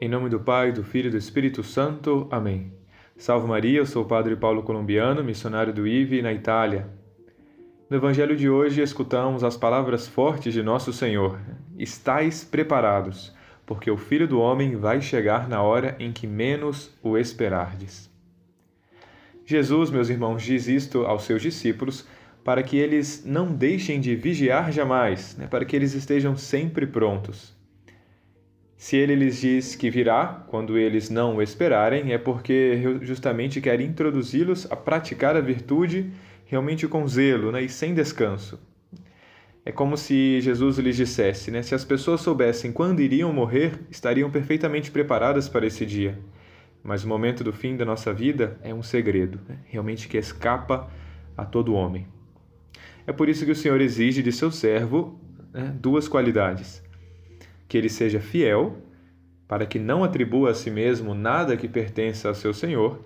Em nome do Pai, do Filho e do Espírito Santo. Amém. Salve Maria, eu sou o Padre Paulo Colombiano, missionário do IVE na Itália. No Evangelho de hoje escutamos as palavras fortes de Nosso Senhor: Estais preparados, porque o Filho do Homem vai chegar na hora em que menos o esperardes. Jesus, meus irmãos, diz isto aos seus discípulos para que eles não deixem de vigiar jamais, né? para que eles estejam sempre prontos. Se ele lhes diz que virá quando eles não o esperarem, é porque justamente quer introduzi-los a praticar a virtude realmente com zelo né, e sem descanso. É como se Jesus lhes dissesse: né, se as pessoas soubessem quando iriam morrer, estariam perfeitamente preparadas para esse dia. Mas o momento do fim da nossa vida é um segredo, né, realmente que escapa a todo homem. É por isso que o Senhor exige de seu servo né, duas qualidades que ele seja fiel, para que não atribua a si mesmo nada que pertença ao seu senhor,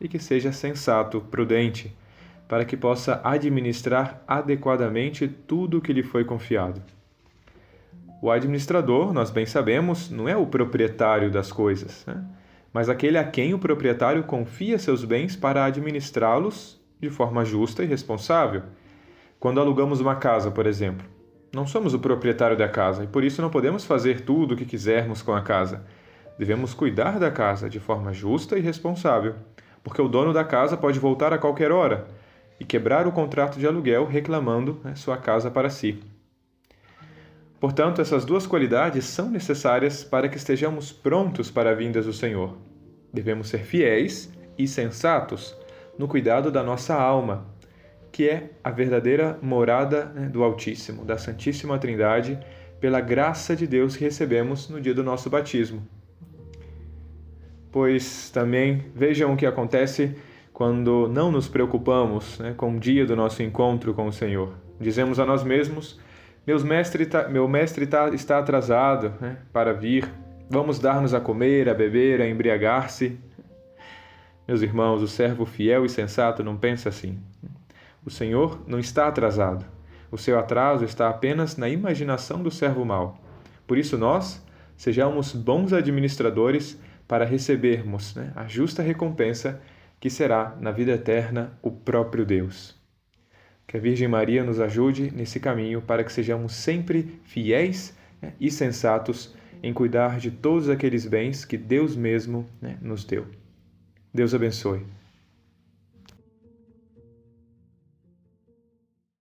e que seja sensato, prudente, para que possa administrar adequadamente tudo o que lhe foi confiado. O administrador, nós bem sabemos, não é o proprietário das coisas, né? mas aquele a quem o proprietário confia seus bens para administrá-los de forma justa e responsável. Quando alugamos uma casa, por exemplo, não somos o proprietário da casa e por isso não podemos fazer tudo o que quisermos com a casa. Devemos cuidar da casa de forma justa e responsável, porque o dono da casa pode voltar a qualquer hora e quebrar o contrato de aluguel reclamando né, sua casa para si. Portanto, essas duas qualidades são necessárias para que estejamos prontos para a vinda do Senhor. Devemos ser fiéis e sensatos no cuidado da nossa alma, que é a verdadeira morada né, do Altíssimo, da Santíssima Trindade, pela graça de Deus que recebemos no dia do nosso batismo. Pois também vejam o que acontece quando não nos preocupamos né, com o dia do nosso encontro com o Senhor. Dizemos a nós mesmos: Meus mestre tá, meu mestre tá, está atrasado né, para vir, vamos dar-nos a comer, a beber, a embriagar-se. Meus irmãos, o servo fiel e sensato não pensa assim. O Senhor não está atrasado. O seu atraso está apenas na imaginação do servo mau. Por isso, nós sejamos bons administradores para recebermos né, a justa recompensa que será, na vida eterna, o próprio Deus. Que a Virgem Maria nos ajude nesse caminho para que sejamos sempre fiéis né, e sensatos em cuidar de todos aqueles bens que Deus mesmo né, nos deu. Deus abençoe.